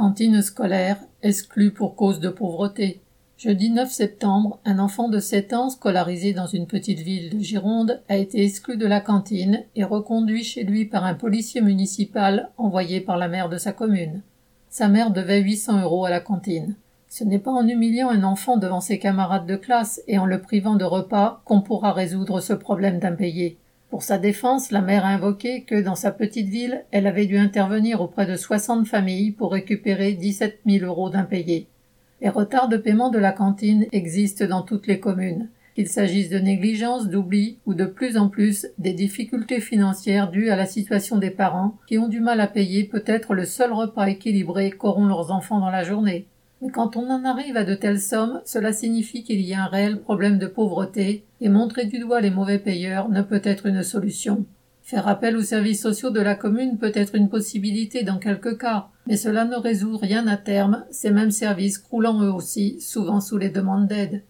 Cantine scolaire, exclue pour cause de pauvreté. Jeudi 9 septembre, un enfant de 7 ans scolarisé dans une petite ville de Gironde a été exclu de la cantine et reconduit chez lui par un policier municipal envoyé par la maire de sa commune. Sa mère devait 800 euros à la cantine. Ce n'est pas en humiliant un enfant devant ses camarades de classe et en le privant de repas qu'on pourra résoudre ce problème d'impayé. Pour sa défense, la mère a invoqué que, dans sa petite ville, elle avait dû intervenir auprès de 60 familles pour récupérer 17 000 euros d'impayés. Les retards de paiement de la cantine existent dans toutes les communes, qu'il s'agisse de négligence, d'oubli ou de plus en plus des difficultés financières dues à la situation des parents qui ont du mal à payer peut-être le seul repas équilibré qu'auront leurs enfants dans la journée. Mais quand on en arrive à de telles sommes, cela signifie qu'il y a un réel problème de pauvreté, et montrer du doigt les mauvais payeurs ne peut être une solution. Faire appel aux services sociaux de la commune peut être une possibilité dans quelques cas, mais cela ne résout rien à terme, ces mêmes services croulant eux aussi, souvent sous les demandes d'aide.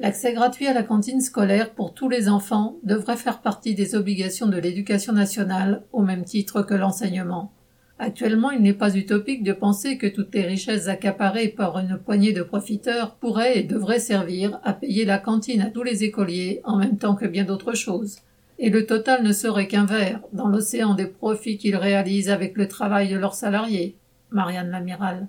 L'accès gratuit à la cantine scolaire pour tous les enfants devrait faire partie des obligations de l'éducation nationale, au même titre que l'enseignement. Actuellement, il n'est pas utopique de penser que toutes les richesses accaparées par une poignée de profiteurs pourraient et devraient servir à payer la cantine à tous les écoliers en même temps que bien d'autres choses. Et le total ne serait qu'un verre dans l'océan des profits qu'ils réalisent avec le travail de leurs salariés. Marianne Lamiral.